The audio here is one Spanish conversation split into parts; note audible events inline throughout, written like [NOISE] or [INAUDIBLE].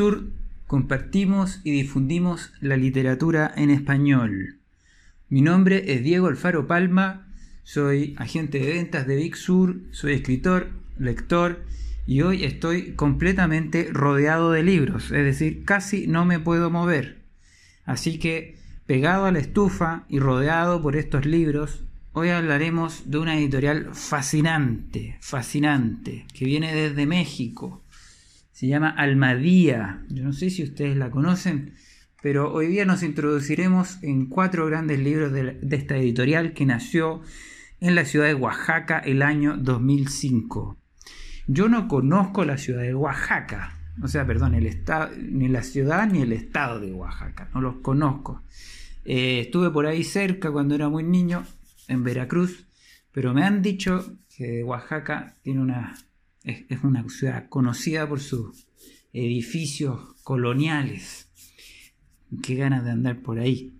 Sur compartimos y difundimos la literatura en español. Mi nombre es Diego Alfaro Palma, soy agente de ventas de Big Sur, soy escritor, lector y hoy estoy completamente rodeado de libros, es decir, casi no me puedo mover. Así que, pegado a la estufa y rodeado por estos libros, Hoy hablaremos de una editorial fascinante, fascinante, que viene desde México. Se llama Almadía. Yo no sé si ustedes la conocen, pero hoy día nos introduciremos en cuatro grandes libros de, esta editorial que nació en la ciudad de Oaxaca el año 2005. Yo no conozco la ciudad de Oaxaca, o sea, perdón, el ni la ciudad ni el estado de Oaxaca, no los conozco. Eh, estuve por ahí cerca cuando era muy niño en Veracruz, pero me han dicho que Oaxaca tiene una, es, una ciudad conocida por sus edificios coloniales. Qué ganas de andar por ahí.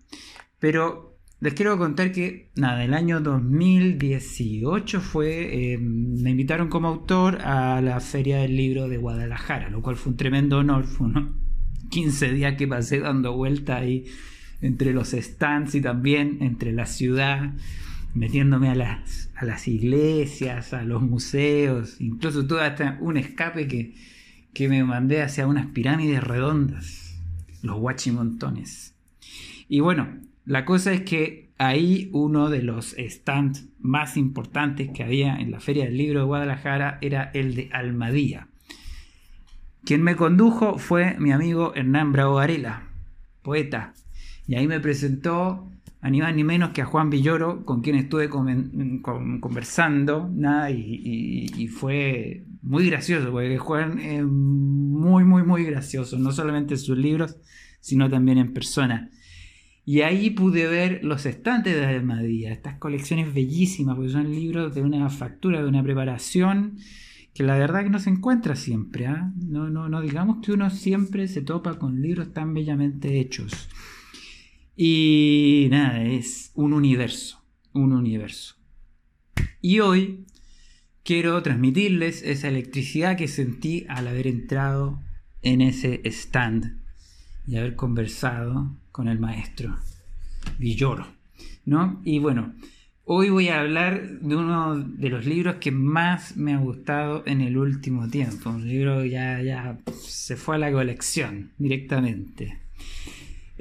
Pero les quiero contar que, nada, el año 2018 fue, eh, me invitaron como autor a la Feria del Libro de Guadalajara, lo cual fue un tremendo honor. Fue unos 15 días que pasé dando vuelta ahí entre los stands y también entre la ciudad metiéndome a las, a las iglesias, a los museos, incluso tuve hasta un escape que, que me mandé hacia unas pirámides redondas, los huachimontones. Y bueno, la cosa es que ahí uno de los stands más importantes que había en la Feria del Libro de Guadalajara era el de Almadía. Quien me condujo fue mi amigo Hernán Bravo Varela, poeta, y ahí me presentó a ni ni menos que a Juan Villoro, con quien estuve conversando, nada, y, fue muy gracioso, porque Juan es muy, muy, muy gracioso, no solamente en sus libros, sino también en persona. Y ahí pude ver los estantes de Almadía, estas colecciones bellísimas, porque son libros de una factura, de una preparación que la verdad que no se encuentra siempre. ¿ah? No, no digamos que uno siempre se topa con libros tan bellamente hechos. Y nada, es un universo, un universo. Y hoy quiero transmitirles esa electricidad que sentí al haber entrado en ese stand y haber conversado con el maestro Villoro. ¿no? Y bueno, hoy voy a hablar de uno de los libros que más me ha gustado en el último tiempo. Un libro ya, ya se fue a la colección directamente.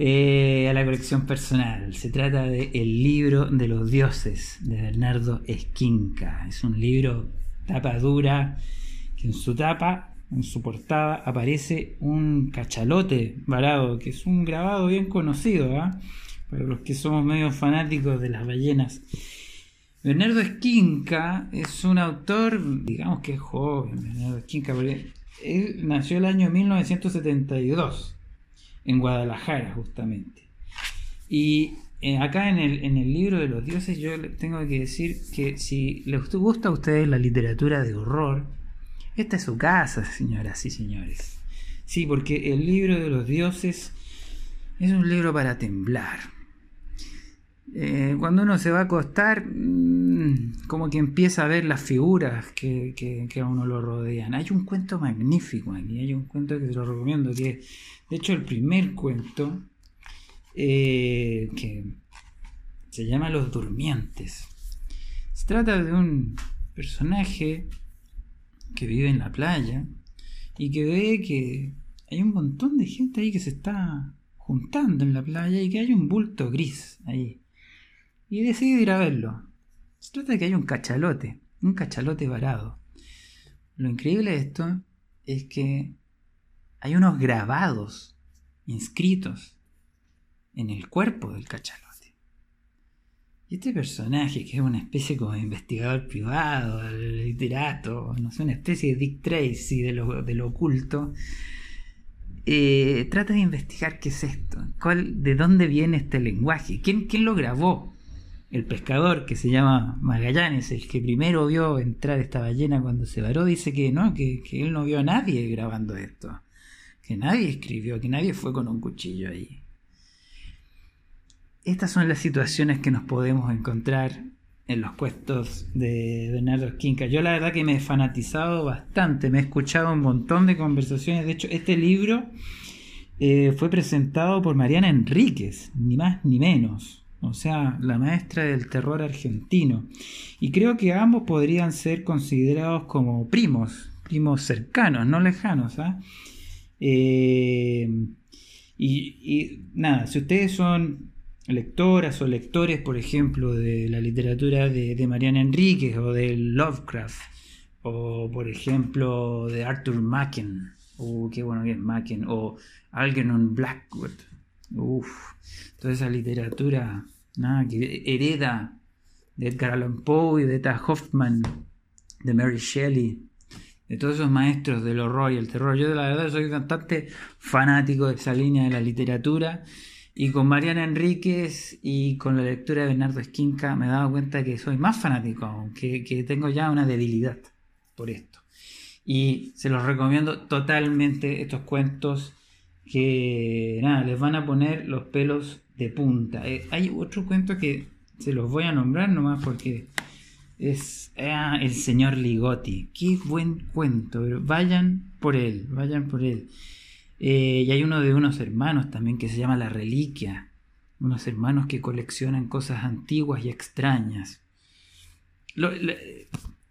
Eh, a la colección personal. Se trata de El libro de los dioses de Bernardo Esquinca. Es un libro tapa dura que en su tapa, en su portada, aparece un cachalote varado, que es un grabado bien conocido, ¿ah? para los que somos medio fanáticos de las ballenas. Bernardo Esquinca es un autor, digamos que es joven, Bernardo Esquinca, porque él nació el año 1972 en Guadalajara justamente. Y eh, acá en el, en el libro de los dioses yo tengo que decir que si les gusta a ustedes la literatura de horror, esta es su casa, señoras y señores. Sí, porque el libro de los dioses es un libro para temblar. Eh, cuando uno se va a acostar, mm, como que empieza a ver las figuras que, que, a uno lo rodean. Hay un cuento magnífico aquí, hay un cuento que se lo recomiendo, que de hecho, el primer cuento, eh, que se llama Los Durmientes, se trata de un personaje que vive en la playa y que ve que hay un montón de gente ahí que se está juntando en la playa y que hay un bulto gris ahí. Y decide ir a verlo. Se trata de que hay un cachalote, un cachalote varado. Lo increíble de esto es que hay unos grabados inscritos en el cuerpo del cachalote. Y este personaje, que es una especie como de investigador privado, literato, no sé, una especie de Dick Tracy de lo, de oculto, eh, trata de investigar qué es esto, cuál, de dónde viene este lenguaje, quién, quién lo grabó. El pescador que se llama Magallanes, el que primero vio entrar esta ballena cuando se varó, dice que no, que, él no vio a nadie grabando esto que nadie escribió, que nadie fue con un cuchillo ahí. Estas son las situaciones que nos podemos encontrar en los puestos de Bernardo Esquinca. Yo la verdad que me he fanatizado bastante, me he escuchado un montón de conversaciones. De hecho, este libro eh, fue presentado por Mariana Enríquez, ni más ni menos. O sea, la maestra del terror argentino. Y creo que ambos podrían ser considerados como primos, primos cercanos, no lejanos. ¿ah? Eh, y nada, si ustedes son lectoras o lectores, por ejemplo, de la literatura de, Mariana Enríquez o de Lovecraft, o por ejemplo de Arthur Macken, uh, qué bueno que es Macken, o Algernon Blackwood, uff, toda esa literatura nada, que hereda de Edgar Allan Poe y de Eta Hoffman, de Mary Shelley, de todos esos maestros del horror y el terror. Yo la verdad soy bastante fanático de esa línea de la literatura y con Mariana Enríquez y con la lectura de Bernardo Esquinca me he dado cuenta que soy más fanático aún, que, tengo ya una debilidad por esto. Y se los recomiendo totalmente estos cuentos que nada, les van a poner los pelos de punta. Eh, hay otro cuento que se los voy a nombrar nomás porque es ah, El señor Ligotti. Qué buen cuento, vayan por él, vayan por él. Eh, y hay uno de unos hermanos también que se llama La Reliquia. Unos hermanos que coleccionan cosas antiguas y extrañas.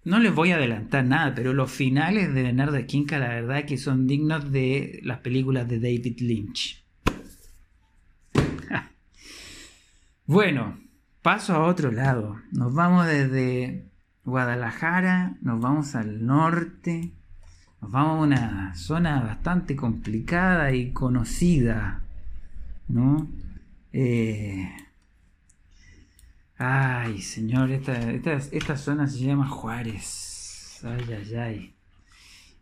No les voy a adelantar nada, pero los finales de Bernardo Quinca, la verdad que son dignos de las películas de David Lynch. bueno, paso a otro lado. Nos vamos desde Guadalajara, nos vamos al norte, nos vamos a una zona bastante complicada y conocida, ¿no? Eh, ay, señor, esta, esta, zona se llama Juárez. Ay, ay, ay.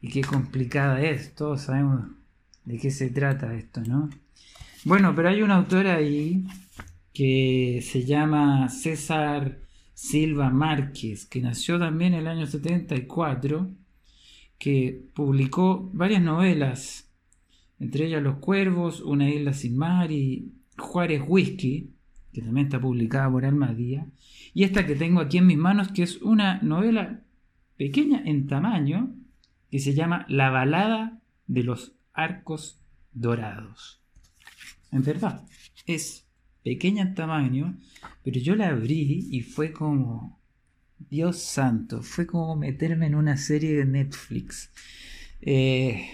Y qué complicada es, todos sabemos de qué se trata esto, ¿no? Bueno, pero hay un autor ahí que se llama César Silva Márquez, que nació también en el año 74 que publicó varias novelas, entre ellas Los Cuervos, Una isla sin mar y Juárez Whisky, que también está publicada por Almadía, y esta que tengo aquí en mis manos, que es una novela pequeña en tamaño, que se llama La balada de los arcos dorados. En verdad, es pequeña en tamaño, pero yo la abrí y fue como Dios santo, fue como meterme en una serie de Netflix. Eh,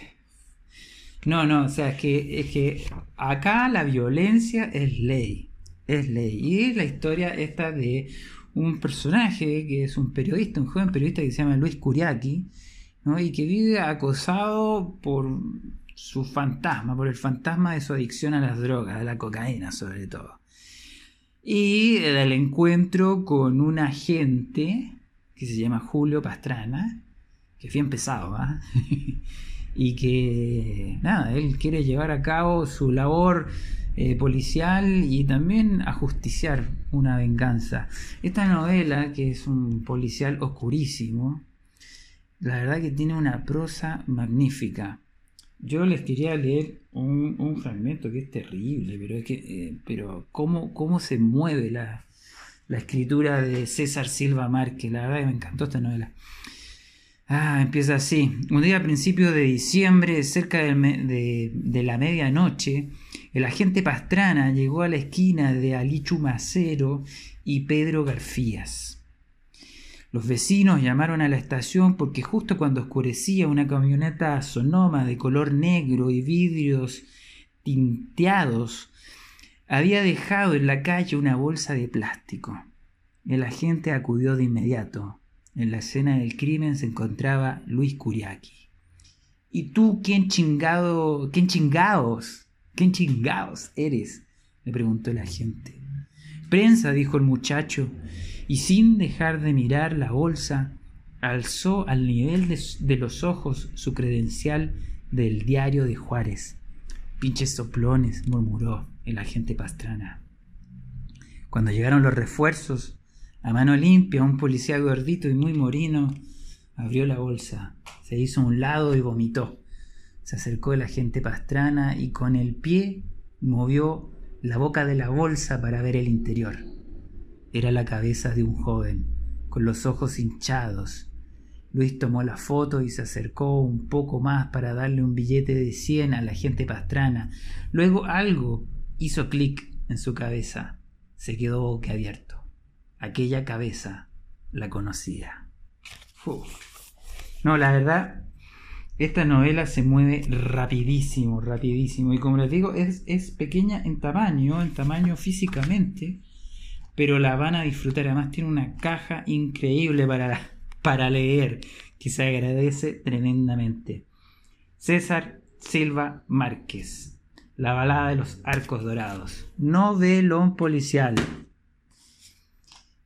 no, no, o sea, es que, es que acá la violencia es ley, es la historia esta de un personaje que es un periodista, un joven periodista que se llama Luis Curiaki, ¿no? y que vive acosado por su fantasma, por el fantasma de su adicción a las drogas, a la cocaína sobre todo. Y el encuentro con un agente que se llama Julio Pastrana, que es bien pesado, ¿ah? [LAUGHS] y que, nada, él quiere llevar a cabo su labor eh, policial y también ajusticiar una venganza. Esta novela, que es un policial oscurísimo, la verdad que tiene una prosa magnífica. Yo les quería leer un, fragmento que es terrible, pero es que, eh, pero cómo, cómo se mueve la, escritura de César Silva Márquez, la verdad que me encantó esta novela. Ah, empieza así. Un día a principios de diciembre, cerca de, de, la medianoche, el agente Pastrana llegó a la esquina de Alichu Macero y Pedro Garfías. Los vecinos llamaron a la estación porque justo cuando oscurecía una camioneta sonoma de color negro y vidrios tinteados había dejado en la calle una bolsa de plástico. El agente acudió de inmediato. En la escena del crimen se encontraba Luis Curiaki. ¿Y tú quién chingado, quién chingados, quién chingados eres? le preguntó el agente. Prensa, dijo el muchacho, y sin dejar de mirar la bolsa, alzó al nivel de, los ojos su credencial del diario de Juárez. Pinches soplones, murmuró el agente Pastrana. Cuando llegaron los refuerzos, a mano limpia, un policía gordito y muy morino abrió la bolsa, se hizo a un lado y vomitó. Se acercó el agente Pastrana y con el pie movió la boca de la bolsa para ver el interior. era la cabeza de un joven, con los ojos hinchados. Luis tomó la foto y se acercó un poco más para darle un billete de cien a la gente pastrana. Luego algo hizo clic en su cabeza. Se quedó boquiabierto. Aquella cabeza la conocía. No, la verdad, esta novela se mueve rapidísimo, rapidísimo. Y como les digo, es, es pequeña en tamaño, en tamaño físicamente, pero la van a disfrutar. Además tiene una caja increíble para, para leer, que se agradece tremendamente. César Silva Márquez, La balada de los arcos dorados, novelón policial.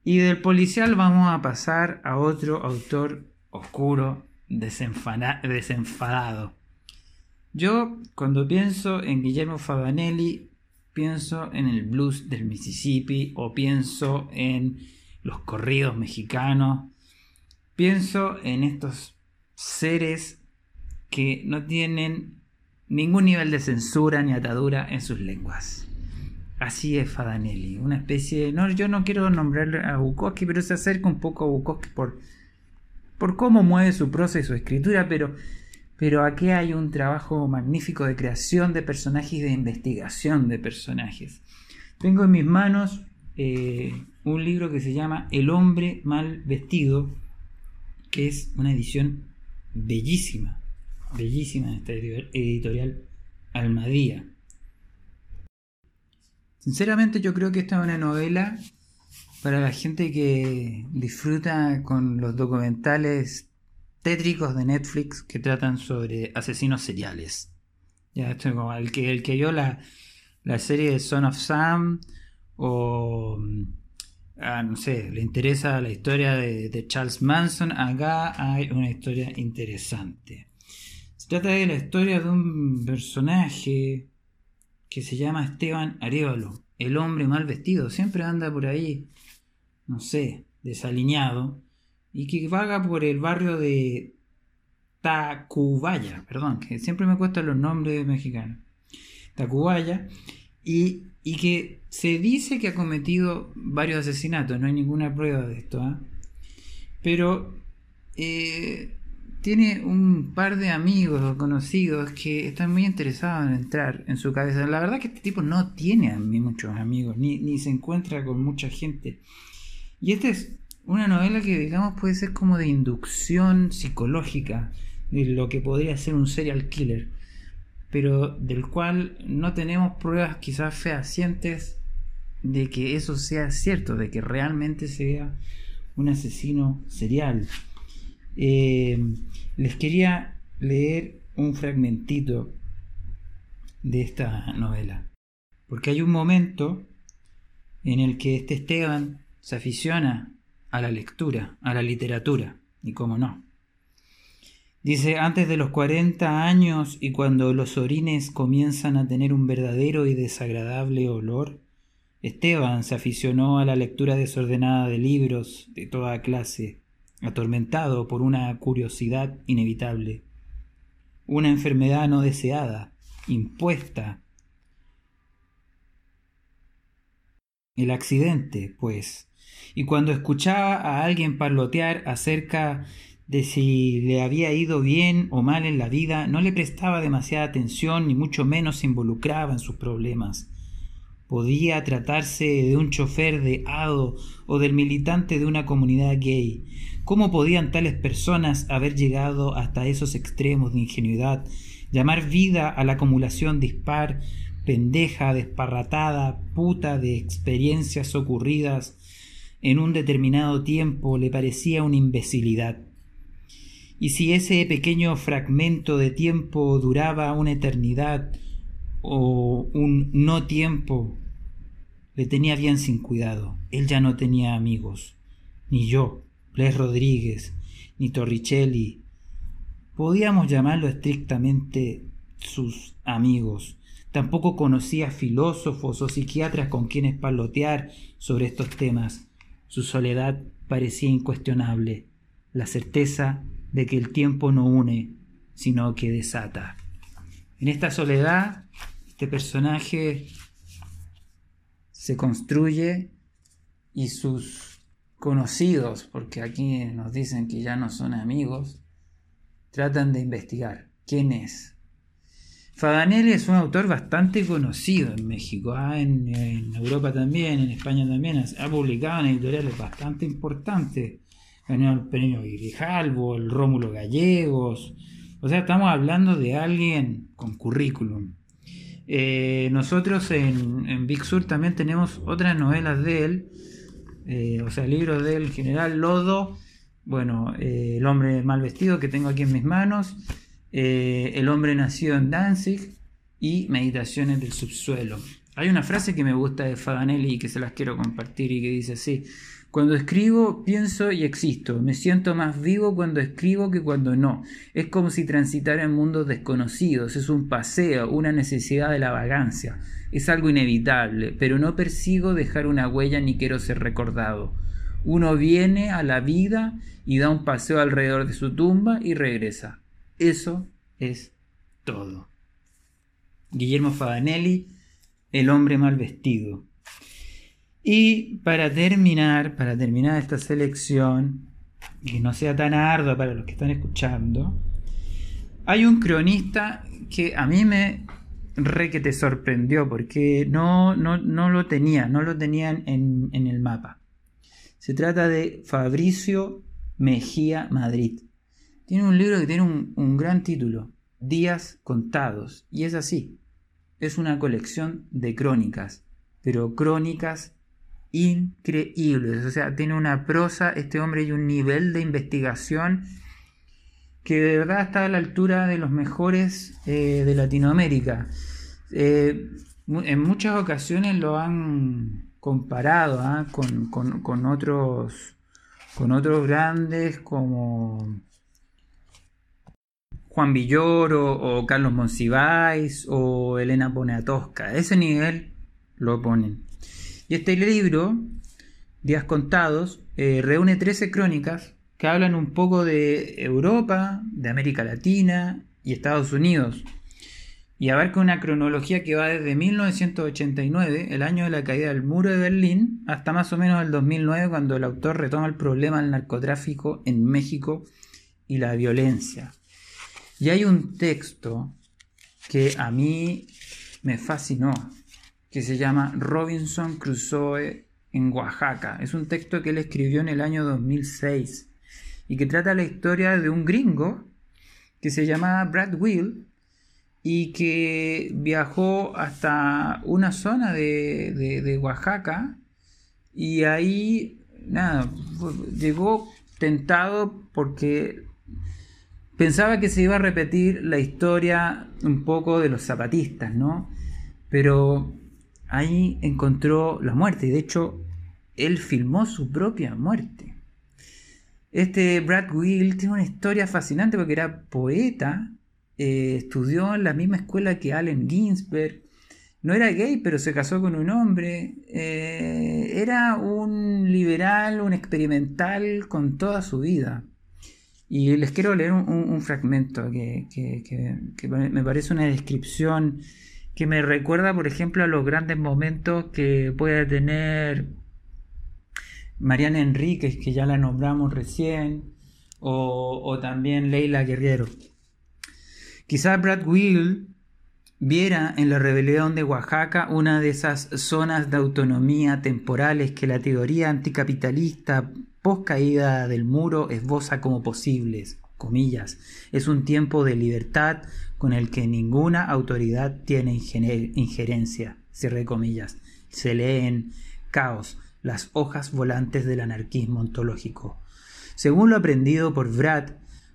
Y del policial vamos a pasar a otro autor oscuro, desenfadado. Yo cuando pienso en Guillermo Fabanelli, pienso en el blues del Mississippi o pienso en los corridos mexicanos, pienso en estos seres que no tienen ningún nivel de censura ni atadura en sus lenguas. Así es Fadanelli, una especie, no, yo no quiero nombrar a Bukowski, pero se acerca un poco a Bukowski por, por cómo mueve su proceso y su escritura, pero, pero aquí hay un trabajo magnífico de creación de personajes y de investigación de personajes. Tengo en mis manos eh, un libro que se llama El hombre mal vestido, que es una edición bellísima, bellísima en esta editorial Almadía. Sinceramente yo creo que esta es una novela para la gente que disfruta con los documentales tétricos de Netflix que tratan sobre asesinos seriales. Ya esto como el que, el que vio la, serie de Son of Sam o ah, no sé, le interesa la historia de, de, Charles Manson, acá hay una historia interesante. Se trata de la historia de un personaje que se llama Esteban Arevalo, el hombre mal vestido, siempre anda por ahí, no sé, desaliñado, y que vaga por el barrio de Tacubaya, perdón, que siempre me cuestan los nombres mexicanos, Tacubaya, y, y, que se dice que ha cometido varios asesinatos, no hay ninguna prueba de esto, ¿ah? pero eh, tiene un par de amigos o conocidos que están muy interesados en entrar en su cabeza. La verdad que este tipo no tiene a mí muchos amigos, ni, ni se encuentra con mucha gente. Y esta es una novela que, digamos, puede ser como de inducción psicológica de lo que podría ser un serial killer, pero del cual no tenemos pruebas quizás fehacientes de que eso sea cierto, de que realmente sea un asesino serial. Eh, les quería leer un fragmentito de esta novela. Porque hay un momento en el que este Esteban se aficiona a la lectura, a la literatura, y cómo no. Dice, antes de los 40 años y cuando los orines comienzan a tener un verdadero y desagradable olor, Esteban se aficionó a la lectura desordenada de libros de toda clase, atormentado por una curiosidad inevitable, una enfermedad no deseada, impuesta. El accidente, pues, y cuando escuchaba a alguien parlotear acerca de si le había ido bien o mal en la vida, no le prestaba demasiada atención ni mucho menos se involucraba en sus problemas. Podía tratarse de un chofer de Ado o del militante de una comunidad gay. ¿Cómo podían tales personas haber llegado hasta esos extremos de ingenuidad, llamar vida a la acumulación dispar, pendeja, desparratada, puta de experiencias ocurridas en un determinado tiempo le parecía una imbecilidad? Y si ese pequeño fragmento de tiempo duraba una eternidad, o un no tiempo le tenía bien sin cuidado. Él ya no tenía amigos, ni yo, Bles Rodríguez, ni Torricelli. Podíamos llamarlo estrictamente sus amigos. Tampoco conocía filósofos o psiquiatras con quienes palotear sobre estos temas. Su soledad parecía incuestionable, la certeza de que el tiempo no une, sino que desata. En esta soledad este personaje se construye y sus conocidos, porque aquí nos dicen que ya no son amigos, tratan de investigar quién es. Fadanelli es un autor bastante conocido en México, ah, en, Europa también, en España también, ha publicado en editoriales bastante importantes. Ganó el premio Grijalvo, el Rómulo Gallegos. O sea, estamos hablando de alguien con currículum. Eh, nosotros en, en, Big Sur también tenemos otras novelas de él, eh, o sea, libros del general Lodo, bueno, eh, El hombre mal vestido que tengo aquí en mis manos, El hombre nacido en Danzig y Meditaciones del subsuelo. Hay una frase que me gusta de Fadanelli y que se las quiero compartir y que dice así, cuando escribo, pienso y existo. Me siento más vivo cuando escribo que cuando no. Es como si transitara en mundos desconocidos. Es un paseo, una necesidad de la vagancia. Es algo inevitable, pero no persigo dejar una huella ni quiero ser recordado. Uno viene a la vida y da un paseo alrededor de su tumba y regresa. Eso es todo. Guillermo Fadanelli, El hombre mal vestido. Y para terminar, para terminar esta selección, que no sea tan ardua para los que están escuchando, hay un cronista que a mí me re que te sorprendió porque no, no, lo tenía, no lo tenían en, en el mapa. Se trata de Fabricio Mejía Madrid. Tiene un libro que tiene un, gran título, Días Contados, y es así. Es una colección de crónicas, pero crónicas increíbles. O sea, tiene una prosa este hombre y un nivel de investigación que de verdad está a la altura de los mejores eh, de Latinoamérica. Eh, en muchas ocasiones lo han comparado ¿ah? con, otros, con otros grandes como Juan Villoro o Carlos Monsiváis o Elena Poniatowska. Ese nivel lo ponen. Y este libro, Días Contados, eh, reúne 13 crónicas que hablan un poco de Europa, de América Latina y Estados Unidos. Y abarca una cronología que va desde 1989, el año de la caída del muro de Berlín, hasta más o menos el 2009, cuando el autor retoma el problema del narcotráfico en México y la violencia. Y hay un texto que a mí me fascinó, que se llama Robinson Crusoe en Oaxaca. Es un texto que él escribió en el año 2006 y que trata la historia de un gringo que se llama Brad Will y que viajó hasta una zona de, Oaxaca y ahí, nada, llegó tentado porque pensaba que se iba a repetir la historia un poco de los zapatistas, ¿no? Pero ahí encontró la muerte y de hecho él filmó su propia muerte. Este Brad Will tiene una historia fascinante porque era poeta, eh, estudió en la misma escuela que Allen Ginsberg, no era gay pero se casó con un hombre, eh, era un liberal, un experimental con toda su vida. Y les quiero leer un, fragmento que, me parece una descripción que me recuerda, por ejemplo, a los grandes momentos que puede tener Mariana Enríquez, que ya la nombramos recién, o, también Leila Guerrero. Quizás Brad Will viera en la rebelión de Oaxaca una de esas zonas de autonomía temporales que la teoría anticapitalista post caída del muro esboza como posibles, comillas. Es un tiempo de libertad con el que ninguna autoridad tiene injerencia, cierre comillas. Se leen caos, las hojas volantes del anarquismo ontológico. Según lo aprendido por Brad,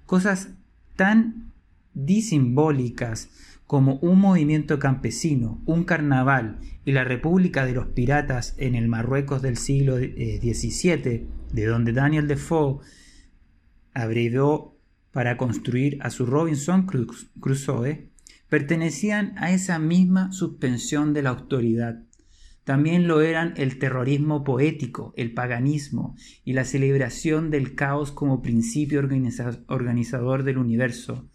cosas tan disimbólicas como un movimiento campesino, un carnaval y la República de los Piratas en el Marruecos del siglo XVII, eh, de donde Daniel Defoe abrevió para construir a su Robinson Crusoe pertenecían a esa misma suspensión de la autoridad. También lo eran el terrorismo poético, el paganismo y la celebración del caos como principio organizador del universo.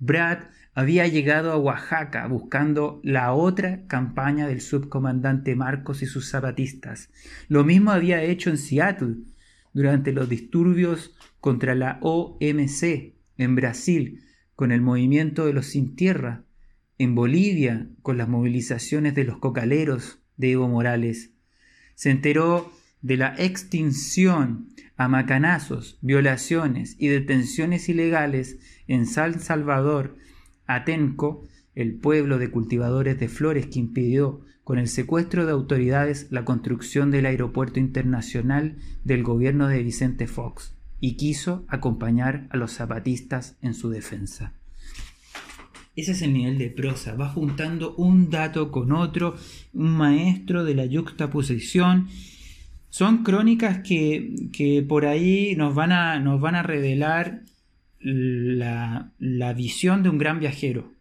Brad había llegado a Oaxaca buscando la otra campaña del subcomandante Marcos y sus zapatistas. Lo mismo había hecho en Seattle durante los disturbios contra la OMC en Brasil con el movimiento de los sin tierra, en Bolivia con las movilizaciones de los cocaleros de Evo Morales. Se enteró de la extinción a macanazos, violaciones y detenciones ilegales en San Salvador Atenco, el pueblo de cultivadores de flores que impidió con el secuestro de autoridades la construcción del aeropuerto internacional del gobierno de Vicente Fox y quiso acompañar a los zapatistas en su defensa. Ese es el nivel de prosa, va juntando un dato con otro, un maestro de la yuxtaposición. Son crónicas que, por ahí nos van a, nos van a revelar la, visión de un gran viajero,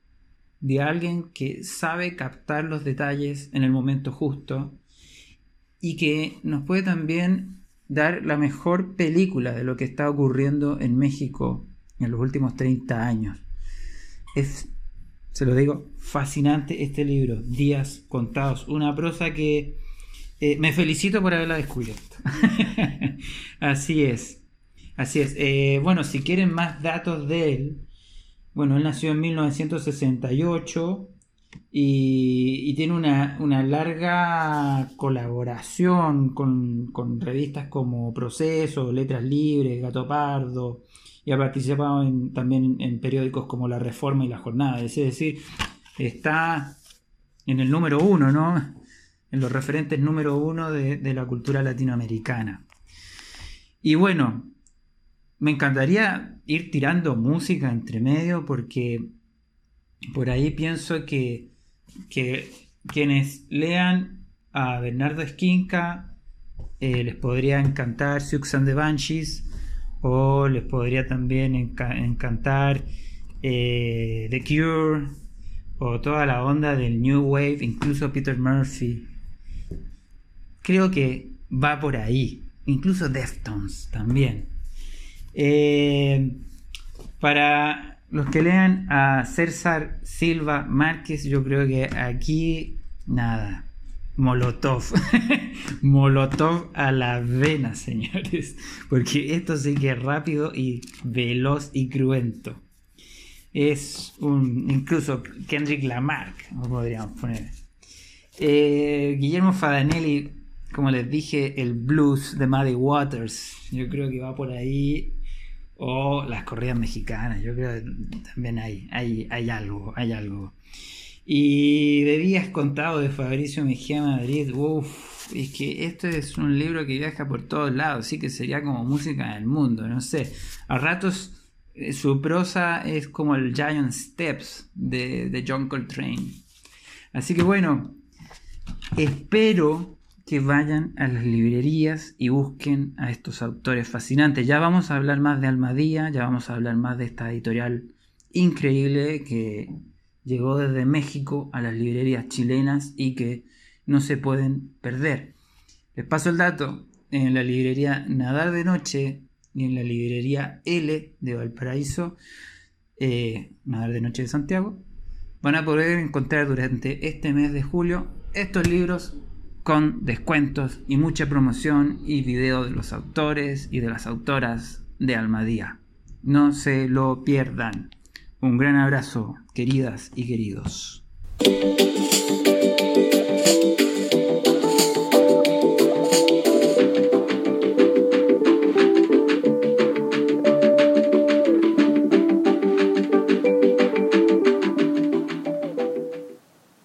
de alguien que sabe captar los detalles en el momento justo y que nos puede también dar la mejor película de lo que está ocurriendo en México en los últimos 30 años. Es, se lo digo, fascinante este libro, Días Contados, una prosa que eh, me felicito por haberla descubierto. [LAUGHS] Así es. Así es. Eh, bueno, si quieren más datos de él, bueno, él nació en 1968 y, tiene una, larga colaboración con, revistas como Proceso, Letras Libres, Gato Pardo, y ha participado también en, periódicos como La Reforma y La Jornada. Es decir, está en el número uno, ¿no? En los referentes número uno de, de la cultura latinoamericana. Y bueno, me encantaría ir tirando música entre medio porque por ahí pienso que, quienes lean a Bernardo Esquinca eh, les podría encantar Sioux and the Banshees o les podría también encantar eh, The Cure o toda la onda del New Wave, incluso Peter Murphy. Creo que va por ahí, incluso Deftones también. Eh, para los que lean a César Silva Márquez, yo creo que aquí nada. Molotov. [LAUGHS] Molotov a la vena, señores. Porque esto sí que es rápido y veloz y cruento. Es un. Incluso Kendrick Lamarck, podríamos poner. Eh, Guillermo Fadanelli, como les dije, el blues de Muddy Waters. Yo creo que va por ahí o las corridas mexicanas, yo creo que también hay, hay, hay algo, hay algo. Y de días contados de Fabricio Mejía Madrid, uff, es que esto es un libro que viaja por todos lados, sí que sería como música del mundo, no sé. A ratos eh, su prosa es como el Giant Steps de John Coltrane. Así que bueno, espero que vayan a las librerías y busquen a estos autores fascinantes. Ya vamos a hablar más de Almadía, ya vamos a hablar más de esta editorial increíble que llegó desde México a las librerías chilenas y que no se pueden perder. Les paso el dato, en la librería Nadar de Noche y en la librería L de Valparaíso, eh, Nadar de Noche de Santiago, van a poder encontrar durante este mes de julio estos libros con descuentos y mucha promoción y videos de los autores y de las autoras de Almadía. No se lo pierdan. Un gran abrazo, queridas y queridos.